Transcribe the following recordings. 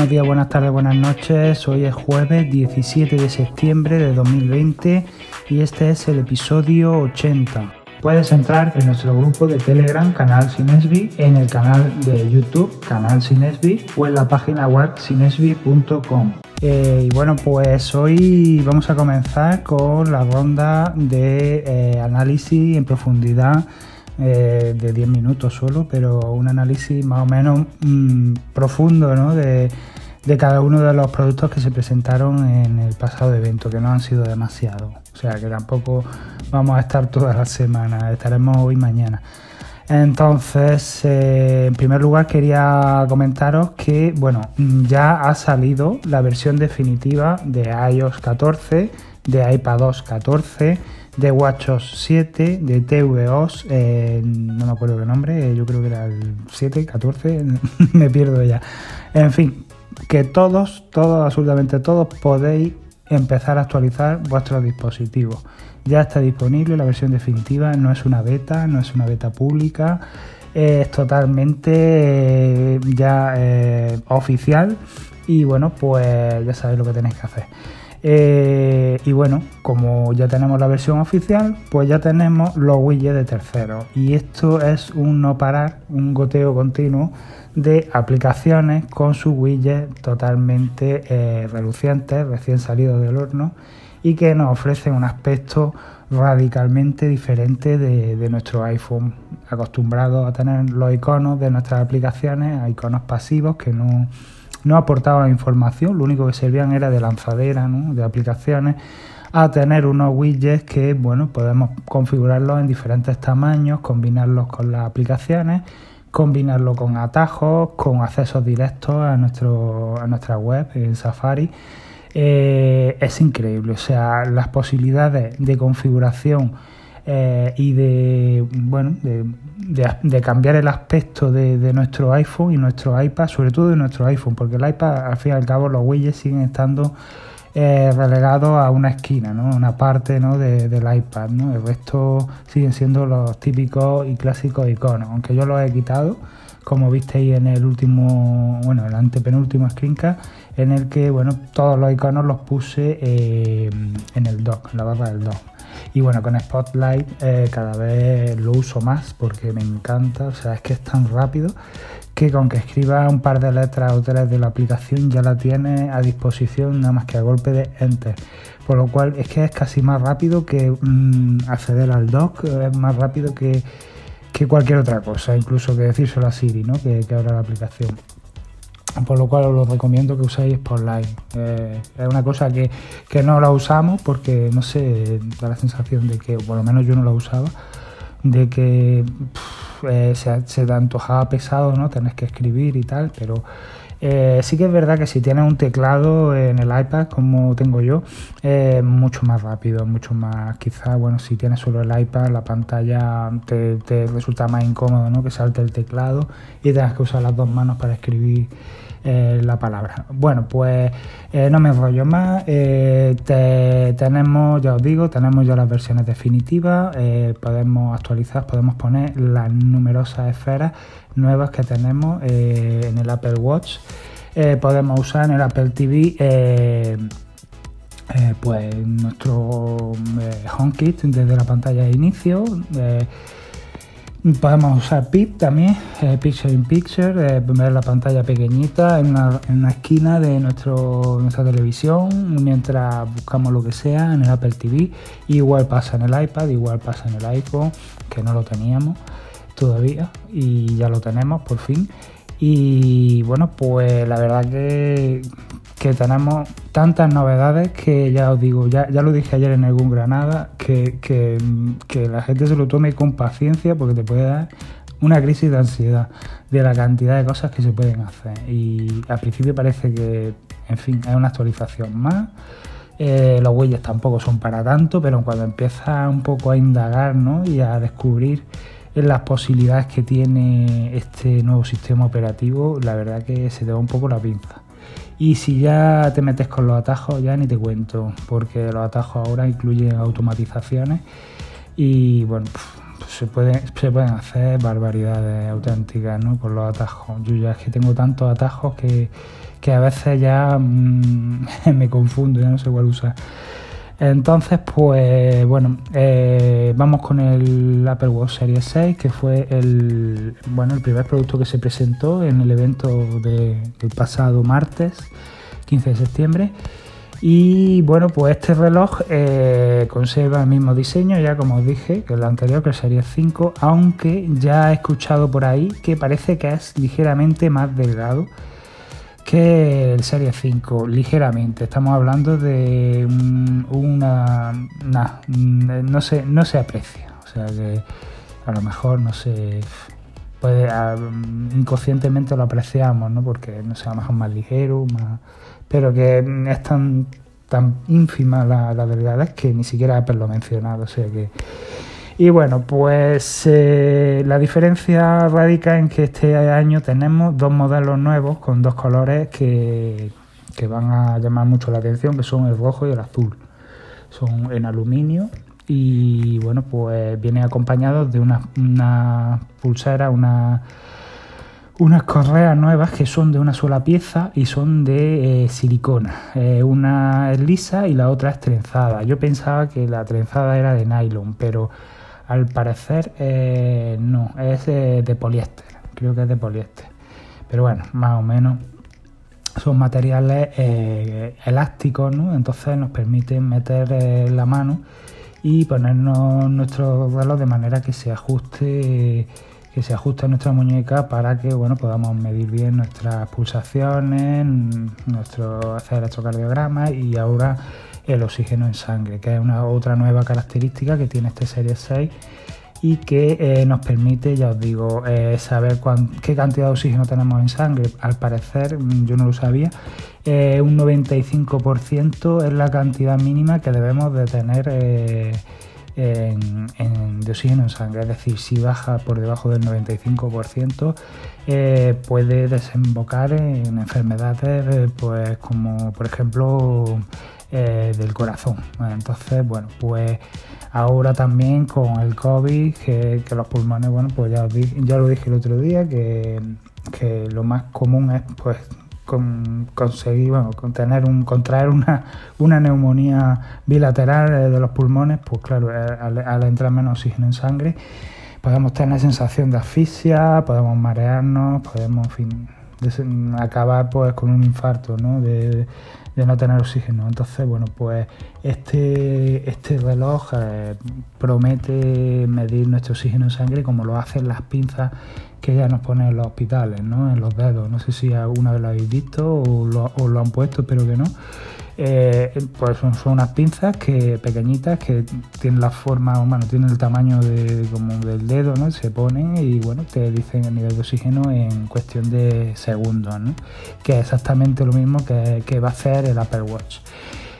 buenos días, buenas tardes, buenas noches. Hoy es jueves 17 de septiembre de 2020 y este es el episodio 80. Puedes entrar en nuestro grupo de Telegram, Canal Sinesbi, en el canal de YouTube, Canal Sinesbi, o en la página web sinesbi.com. Eh, y bueno, pues hoy vamos a comenzar con la ronda de eh, análisis en profundidad eh, de 10 minutos solo, pero un análisis más o menos mm, profundo ¿no? de, de, cada uno de los productos que se presentaron en el pasado evento, que no han sido demasiado. O sea que tampoco vamos a estar todas las semanas, estaremos hoy mañana. Entonces, eh, en primer lugar quería comentaros que, bueno, ya ha salido la versión definitiva de iOS 14, de iPadOS 14 de WatchOS 7, de TVOS, eh, no me acuerdo qué nombre, yo creo que era el 7, 14, me pierdo ya. En fin, que todos, todos, absolutamente todos podéis empezar a actualizar vuestros dispositivos. Ya está disponible la versión definitiva, no es una beta, no es una beta pública, es totalmente eh, ya eh, oficial y bueno, pues ya sabéis lo que tenéis que hacer. Eh, y bueno, como ya tenemos la versión oficial, pues ya tenemos los widgets de terceros. Y esto es un no parar, un goteo continuo de aplicaciones con sus widgets totalmente eh, relucientes, recién salidos del horno, y que nos ofrecen un aspecto radicalmente diferente de, de nuestro iPhone, acostumbrados a tener los iconos de nuestras aplicaciones, iconos pasivos que no no aportaban información, lo único que servían era de lanzadera, de aplicaciones, a tener unos widgets que bueno, podemos configurarlos en diferentes tamaños, combinarlos con las aplicaciones, combinarlo con atajos, con accesos directos a, nuestro, a nuestra web en Safari. Eh, es increíble, o sea, las posibilidades de configuración eh, y de, bueno, de, cambiar el aspecto de, nuestro iPhone y nuestro iPad, sobre todo de nuestro iPhone, porque el iPad al fin y al cabo los widgets siguen estando eh, relegados a una esquina, ¿no? una parte ¿no? del iPad. ¿no? El resto siguen siendo los típicos y clásicos iconos, aunque yo los he quitado, como visteis en el último, bueno, el antepenúltimo screencast, en el que bueno, todos los iconos los puse eh, en el dock, en la barra del dock. Y bueno, con Spotlight eh, cada vez lo uso más porque me encanta, o sea, es que es tan rápido que con que escriba un par de letras o tres de la aplicación ya la tiene a disposición nada más que a golpe de enter. Por lo cual es que es casi más rápido que mm, acceder al dock, es más rápido que, cualquier otra cosa, incluso que decírselo a Siri, ¿no? que, que abra la aplicación por lo cual os recomiendo que uséis Spotlight. Eh, es una cosa que, no la usamos porque, no sé, da la sensación de que, por lo menos yo no la usaba, de que eh, se, se, te antojaba pesado, ¿no? Tenés que escribir y tal, pero eh, sí que es verdad que si tienes un teclado en el iPad, como tengo yo, es mucho más rápido, mucho más, quizás, bueno, si tienes solo el iPad, la pantalla te, te resulta más incómodo, ¿no? Que salte el teclado y tengas que usar las dos manos para escribir eh, la palabra. Bueno, pues eh, no me enrollo más. Eh, tenemos, ya os digo, tenemos ya las versiones definitivas. podemos actualizar, podemos poner las numerosas esferas nuevas que tenemos en el Apple Watch. podemos usar en el Apple TV. pues nuestro HomeKit desde la pantalla de inicio, Podemos usar PIP también, eh, Picture in Picture, eh, ver la pantalla pequeñita en una, esquina de nuestro, nuestra televisión mientras buscamos lo que sea en el Apple TV. Igual pasa en el iPad, igual pasa en el iPhone, que no lo teníamos todavía y ya lo tenemos por fin. Y bueno, pues la verdad que, que tenemos tantas novedades que ya os digo, ya, ya lo dije ayer en algún Granada, que, que, la gente se lo tome con paciencia porque te puede dar una crisis de ansiedad de la cantidad de cosas que se pueden hacer. Y al principio parece que, en fin, hay una actualización más. Eh, los huellas tampoco son para tanto, pero cuando empiezas un poco a indagar ¿no? y a descubrir las posibilidades que tiene este nuevo sistema operativo, la verdad que se te va un poco la pinza. Y si ya te metes con los atajos, ya ni te cuento, porque los atajos ahora incluyen automatizaciones y bueno, se, puede, se pueden hacer barbaridades auténticas ¿no? con los atajos. Yo ya es que tengo tantos atajos que, que a veces ya mm, me confundo, ya no sé cuál usar. Entonces, pues bueno, eh, vamos con el Apple Watch Series 6, que fue el, bueno, el primer producto que se presentó en el evento del pasado martes, 15 de septiembre. Y bueno, pues este reloj eh, conserva el mismo diseño, ya como os dije, que el anterior, que Series 5, aunque ya he escuchado por ahí que parece que es ligeramente más delgado que el Serie 5, ligeramente. Estamos hablando de una... no, se, no se aprecia. O sea que a lo mejor no se... Puede, inconscientemente lo apreciamos, ¿no? Porque no sea mejor más ligero, más, pero que es tan, tan ínfima la, la delgadez que ni siquiera Apple lo ha mencionado. O sea que y bueno, pues eh, la diferencia radica en que este año tenemos dos modelos nuevos con dos colores que, van a llamar mucho la atención, que son el rojo y el azul. Son en aluminio y bueno, pues vienen acompañados de unas una pulseras, una, unas correas nuevas que son de una sola pieza y son de eh, silicona. Eh, una es lisa y la otra es trenzada. Yo pensaba que la trenzada era de nylon, pero al parecer eh, no, es de, poliéster, creo que es de poliéster. Pero bueno, más o menos son materiales eh, elásticos, ¿no? Entonces nos permiten meter eh, la mano y ponernos nuestro reloj de manera que se ajuste que se ajuste a nuestra muñeca para que bueno podamos medir bien nuestras pulsaciones, nuestro hacer electrocardiograma y ahora el oxígeno en sangre, que es una otra nueva característica que tiene este Serie 6 y que eh, nos permite, ya os digo, eh, saber qué cantidad de oxígeno tenemos en sangre. Al parecer, mm, yo no lo sabía, eh, un 95% es la cantidad mínima que debemos de tener en, de oxígeno en sangre. Es decir, si baja por debajo del 95%, puede desembocar en enfermedades pues, como, por ejemplo, eh, del corazón. Entonces, bueno, pues ahora también con el COVID, que, los pulmones, bueno, pues ya, ya lo dije el otro día, que, lo más común es pues conseguir, bueno, tener un, contraer una, una neumonía bilateral eh, de los pulmones, pues claro, eh, al, entrar menos oxígeno en sangre, podemos tener sensación de asfixia, podemos marearnos, podemos, fin, acabar pues con un infarto, ¿no? De no tener oxígeno. Entonces, bueno, pues este, este reloj eh, promete medir nuestro oxígeno en sangre como lo hacen las pinzas que ya nos ponen en los hospitales, ¿no? En los dedos. No sé si alguna vez lo habéis visto o lo, han puesto, espero que no. Eh, pues son, unas pinzas que pequeñitas que tienen la forma, bueno, tienen el tamaño de, como del dedo, ¿no? Se ponen y bueno, te dicen el nivel de oxígeno en cuestión de segundos, ¿no? Que es exactamente lo mismo que, va a hacer el Apple Watch.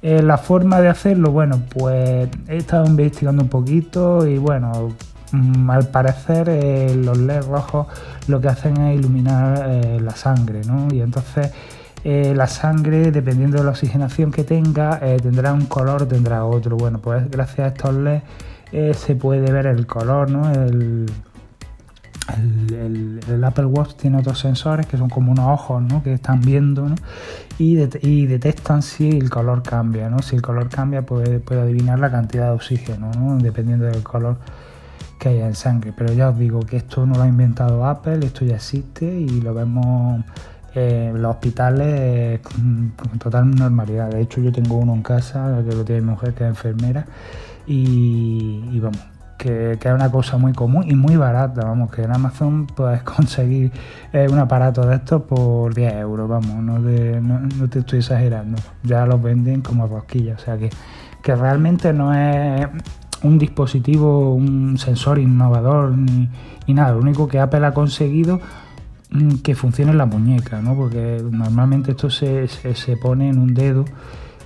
Eh, la forma de hacerlo, bueno, pues he estado investigando un poquito y bueno, mm, al parecer eh, los LEDs rojos lo que hacen es iluminar la sangre, ¿no? Y entonces eh, la sangre, dependiendo de la oxigenación que tenga, eh, tendrá un color, tendrá otro. Bueno, pues gracias a estos LEDs eh, se puede ver el color, ¿no? El, Apple Watch tiene otros sensores que son como unos ojos ¿no? que están viendo ¿no? y, detectan si el color cambia. ¿no? Si el color cambia, puede, puede adivinar la cantidad de oxígeno, ¿no? dependiendo del color que haya en sangre. Pero ya os digo que esto no lo ha inventado Apple, esto ya existe y lo vemos eh, los hospitales con, total normalidad. De hecho, yo tengo uno en casa, que lo tiene mi mujer, que es enfermera, y, vamos, que, es una cosa muy común y muy barata. Vamos, que en Amazon puedes conseguir eh, un aparato de estos por 10 euros, vamos, no, no, te estoy exagerando. Ya los venden como rosquillas, o sea que, que realmente no es un dispositivo, un sensor innovador ni, ni nada. Lo único que Apple ha conseguido que funcione en la muñeca, ¿no? Porque normalmente esto se, se, pone en un dedo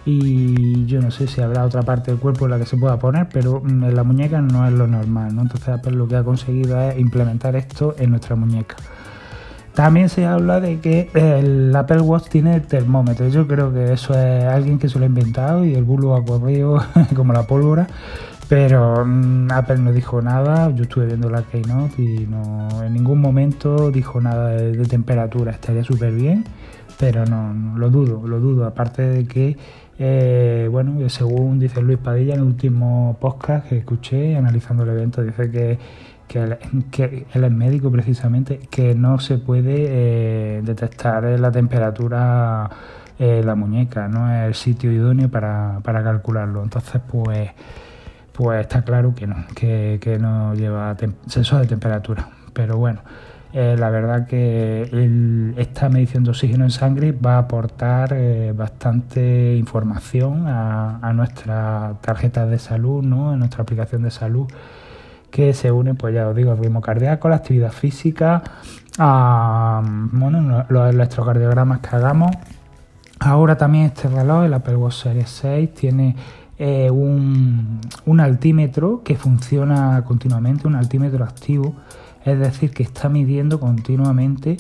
y yo no sé si habrá otra parte del cuerpo en la que se pueda poner, pero mm, en la muñeca no es lo normal, ¿no? Entonces Apple lo que ha conseguido es implementar esto en nuestra muñeca. También se habla de que el Apple Watch tiene termómetro. Yo creo que eso es alguien que se lo ha inventado y el bulo ha corrido como la pólvora. Pero mm, Apple no dijo nada, yo estuve viendo la Keynote y no en ningún momento dijo nada de, temperatura, estaría súper bien, pero no, lo dudo, lo dudo, aparte de que, eh, bueno, según dice Luis Padilla en el último podcast que escuché analizando el evento, dice que, que, él, es médico precisamente, que no se puede eh, detectar la temperatura eh, la muñeca, no es el sitio idóneo para, para calcularlo. Entonces, pues pues está claro que no, que, no lleva sensor de temperatura. Pero bueno, eh, la verdad que esta medición de oxígeno en sangre va a aportar eh, bastante información a, a nuestra tarjeta de salud, ¿no? a nuestra aplicación de salud, que se une, pues ya os digo, al ritmo cardíaco, la actividad física, a bueno, los electrocardiogramas que hagamos. Ahora también este reloj, el Apple Watch Series 6, tiene eh, un, altímetro que funciona continuamente, un altímetro activo, es decir, que está midiendo continuamente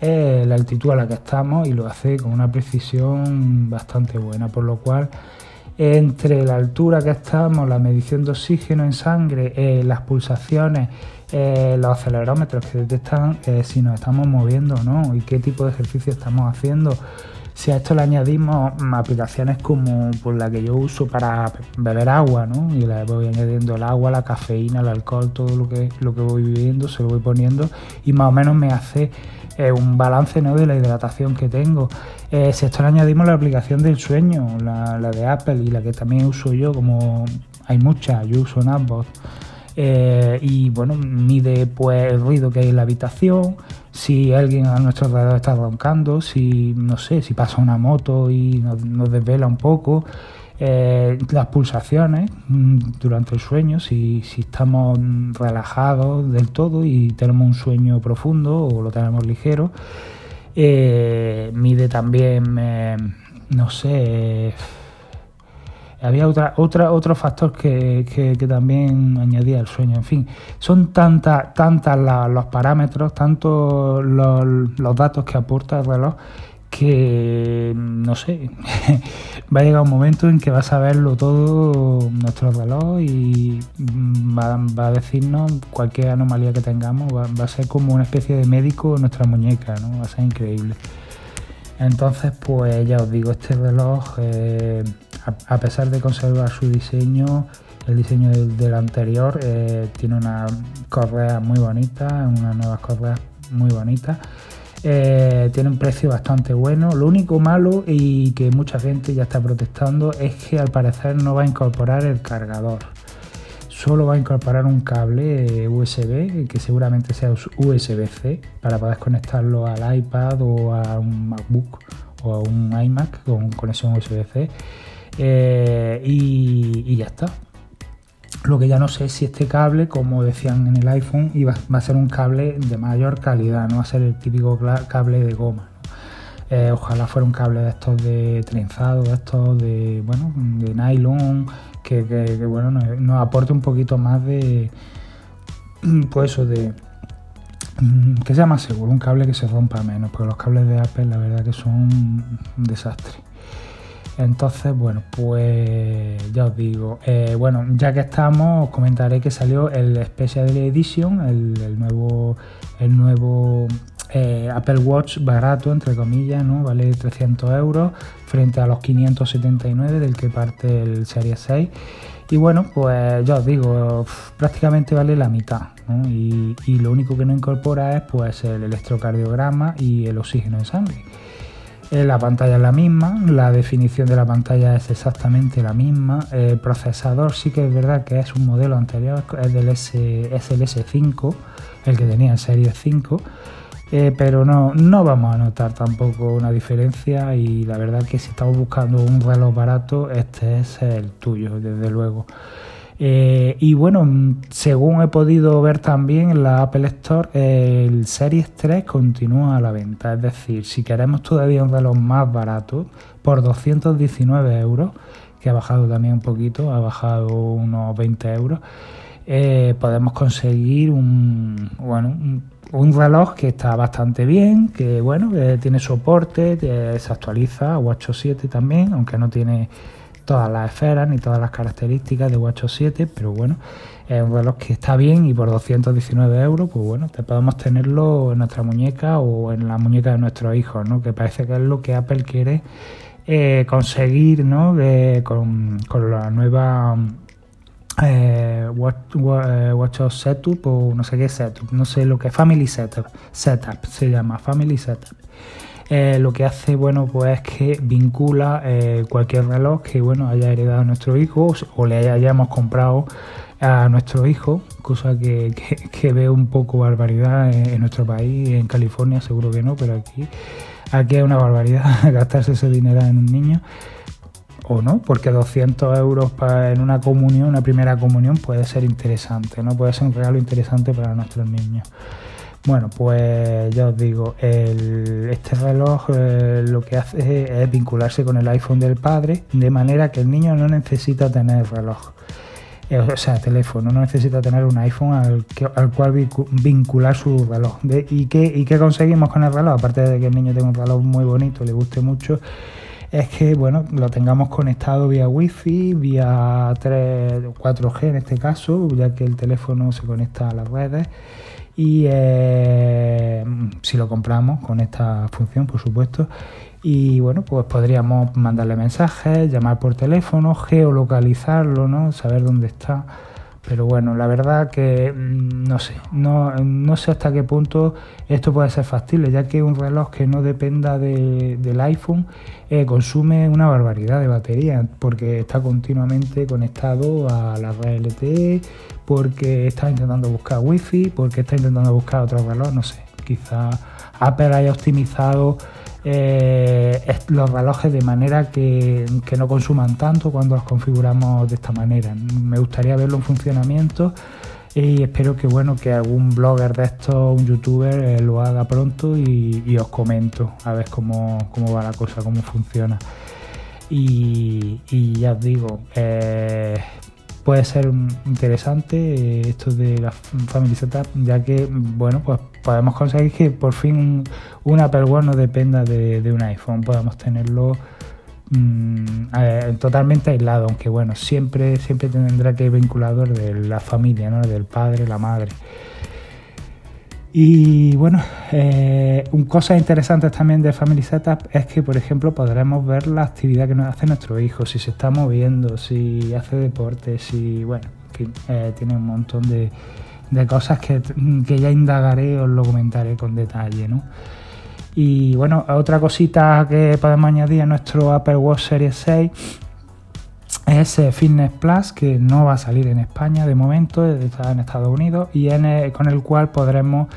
eh, la altitud a la que estamos y lo hace con una precisión bastante buena, por lo cual entre la altura que estamos, la medición de oxígeno en sangre, eh, las pulsaciones, los acelerómetros que detectan si nos estamos moviendo o no y qué tipo de ejercicio estamos haciendo si a esto le añadimos aplicaciones como pues, la que yo uso para beber agua, ¿no? Y le voy añadiendo el agua, la cafeína, el alcohol, todo lo que, lo que voy viviendo, se lo voy poniendo y más o menos me hace eh, un balance ¿no? de la hidratación que tengo. Eh, si a esto le añadimos la aplicación del sueño, la, de Apple y la que también uso yo, como hay muchas, yo uso Napbot. Eh, y bueno, mide pues el ruido que hay en la habitación, si alguien a nuestro alrededor está roncando, si no sé, si pasa una moto y nos, desvela un poco, eh, las pulsaciones mm, durante el sueño, si, si, estamos relajados del todo y tenemos un sueño profundo o lo tenemos ligero, eh, mide también, no sé había otra, otra, otro factor que, que, también añadía el sueño. En fin, son tantas tantas los parámetros, tantos los, datos que aporta el reloj que no sé, va a llegar un momento en que va a saberlo todo nuestro reloj y va, a decirnos cualquier anomalía que tengamos, va, va, a ser como una especie de médico en nuestra muñeca, ¿no? Va a ser increíble. Entonces, pues ya os digo, este reloj, eh, a, pesar de conservar su diseño, el diseño del, anterior, eh, tiene una correa muy bonita, unas nuevas correas muy bonitas. Eh, tiene un precio bastante bueno. Lo único malo y que mucha gente ya está protestando es que al parecer no va a incorporar el cargador solo va a incorporar un cable eh, USB que seguramente sea USB-C para poder conectarlo al iPad o a un MacBook o a un iMac con conexión USB-C eh, y, ya está. Lo que ya no sé es si este cable, como decían en el iPhone, iba, va a ser un cable de mayor calidad, no va a ser el típico cable de goma. Eh, ojalá fuera un cable de estos de trenzado, de estos de bueno, de nylon que, bueno, nos, aporte un poquito más de, pues eso, de que sea más seguro, un cable que se rompa menos, porque los cables de Apple la verdad que son un desastre. Entonces, bueno, pues ya os digo, eh, bueno, ya que estamos, os comentaré que salió el Special Edition, el nuevo, el nuevo eh, Apple Watch barato, entre comillas, ¿no? vale 300 euros frente a los 579 del que parte el Series 6. Y bueno, pues ya os digo, prácticamente vale la mitad. Y, lo único que no incorpora es pues el electrocardiograma y el oxígeno en sangre. La pantalla es la misma, la definición de la pantalla es exactamente la misma. El procesador sí que es verdad que es un modelo anterior, es del S, es el S5, el que tenía el Series 5 eh, pero no, no vamos a notar tampoco una diferencia y la verdad que si estamos buscando un reloj barato, este es el tuyo, desde luego. Eh, y bueno, según he podido ver también en la Apple Store, el Series 3 continúa a la venta. Es decir, si queremos todavía un reloj más barato, por 219 euros, que ha bajado también un poquito, ha bajado unos 20 euros, eh, podemos conseguir un, bueno, un reloj que está bastante bien, que bueno, tiene soporte, se actualiza Watch 7 también, aunque no tiene todas las esferas ni todas las características de Watch 7, pero bueno, es un reloj que está bien y por 219 euros, pues bueno, te podemos tenerlo en nuestra muñeca o en la muñeca de nuestros hijos, ¿no? Que parece que es lo que Apple quiere eh, conseguir, ¿no? con, con la nueva eh, Watch, Watch Setup o no sé qué Setup, no sé lo que es Family Setup, Setup se llama Family Setup. Eh, lo que hace, bueno, pues es que vincula eh, cualquier reloj que, bueno, haya heredado nuestro hijo o le hayamos comprado a nuestro hijo, cosa que, que, veo un poco barbaridad en, nuestro país, en California seguro que no, pero aquí, aquí es una barbaridad gastarse ese dinero en un niño o no, porque 200 euros para, en una comunión, una primera comunión, puede ser interesante, ¿no? Puede ser un regalo interesante para nuestros niños. Bueno, pues ya os digo, este reloj eh, lo que hace es vincularse con el iPhone del padre, de manera que el niño no necesita tener reloj. Eh, o sea, teléfono, no necesita tener un iPhone al, al cual vincular su reloj. ¿y, qué, ¿Y qué conseguimos con el reloj? Aparte de que el niño tenga un reloj muy bonito, le guste mucho, es que bueno, lo tengamos conectado vía Wi-Fi, vía 3, 4G en este caso, ya que el teléfono se conecta a las redes. Y eh, si lo compramos con esta función, por supuesto. Y bueno, pues podríamos mandarle mensajes, llamar por teléfono, geolocalizarlo, ¿no? Saber dónde está pero bueno, la verdad que mm, no sé, no, no sé hasta qué punto esto puede ser factible, ya que un reloj que no dependa del iPhone eh, consume una barbaridad de batería, porque está continuamente conectado a la red LTE, porque está intentando buscar wifi, porque está intentando buscar otro reloj, no sé, quizá Apple haya optimizado eh, los relojes de manera que, no consuman tanto cuando los configuramos de esta manera. Me gustaría verlo en funcionamiento y espero que bueno que algún blogger de estos, un youtuber, eh, lo haga pronto y, os comento a ver cómo, va la cosa, cómo funciona. Y, ya os digo, eh, puede ser interesante esto de la Family Setup, ya que bueno pues podemos conseguir que por fin un, Apple Watch no dependa de, un iPhone, podamos tenerlo mm, totalmente aislado, aunque bueno, siempre, siempre tendrá que ir vinculado de la familia, ¿no? del padre, la madre. Y bueno, eh, un cosas interesantes también de Family Setup es que, por ejemplo, podremos ver la actividad que nos hace nuestro hijo, si se está moviendo, si hace deporte, si, bueno, eh, tiene un montón de, de cosas que, ya indagaré, os lo comentaré con detalle, ¿no? Y bueno, otra cosita que podemos añadir a nuestro Apple Watch Series 6 es Fitness Plus, que no va a salir en España de momento, está en Estados Unidos, y con el cual podremos,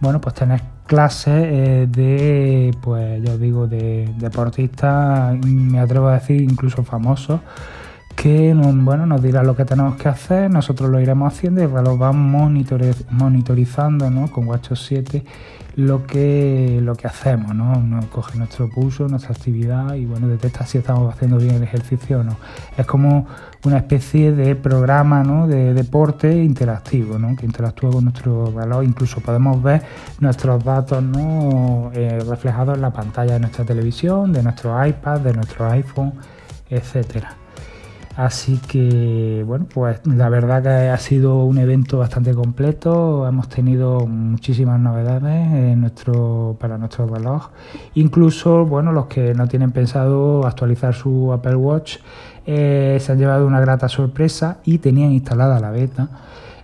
bueno, pues tener clases eh, de, pues ya os digo, de deportistas, me atrevo a decir incluso famosos, que bueno, nos dirá lo que tenemos que hacer, nosotros lo iremos haciendo y lo vamos monitorizando ¿no? con WatchOS 7 lo que, lo que hacemos, ¿no? Nos coge nuestro pulso, nuestra actividad y bueno, detecta si estamos haciendo bien el ejercicio o no. Es como una especie de programa ¿no? de deporte interactivo, ¿no? que interactúa con nuestro reloj. Incluso podemos ver nuestros datos ¿no? Eh, reflejados en la pantalla de nuestra televisión, de nuestro iPad, de nuestro iPhone, etcétera. Así que, bueno, pues la verdad que ha sido un evento bastante completo. Hemos tenido muchísimas novedades para nuestro reloj. Incluso, bueno, los que no tienen pensado actualizar su Apple Watch eh, se han llevado una grata sorpresa y tenían instalada la beta.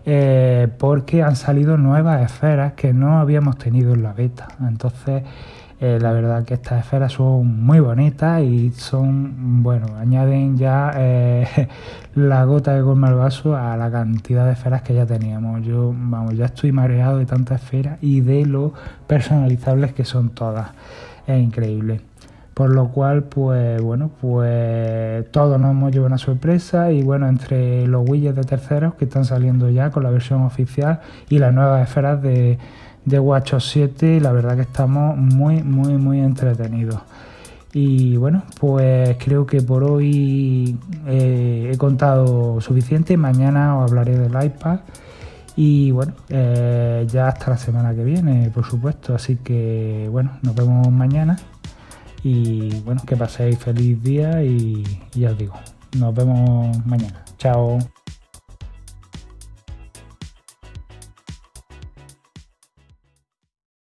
Eh, porque han salido nuevas esferas que no habíamos tenido en la beta. Entonces, eh, la verdad que estas esferas son muy bonitas y son, bueno, añaden ya eh, la gota de colma al vaso a la cantidad de esferas que ya teníamos. Yo, vamos, ya estoy mareado de tantas esferas y de lo personalizables que son todas. Es increíble. Por lo cual, pues bueno, pues todos nos hemos llevado una sorpresa y bueno, entre los widgets de terceros que están saliendo ya con la versión oficial y las nuevas esferas de de WatchOS 7 la verdad que estamos muy, muy, muy entretenidos. Y bueno, pues creo que por hoy eh, he contado suficiente. Mañana os hablaré del iPad. Y bueno, eh, ya hasta la semana que viene, por supuesto. Así que bueno, nos vemos mañana. Y bueno, que paséis feliz día y ya os digo, Nos vemos mañana. Chao.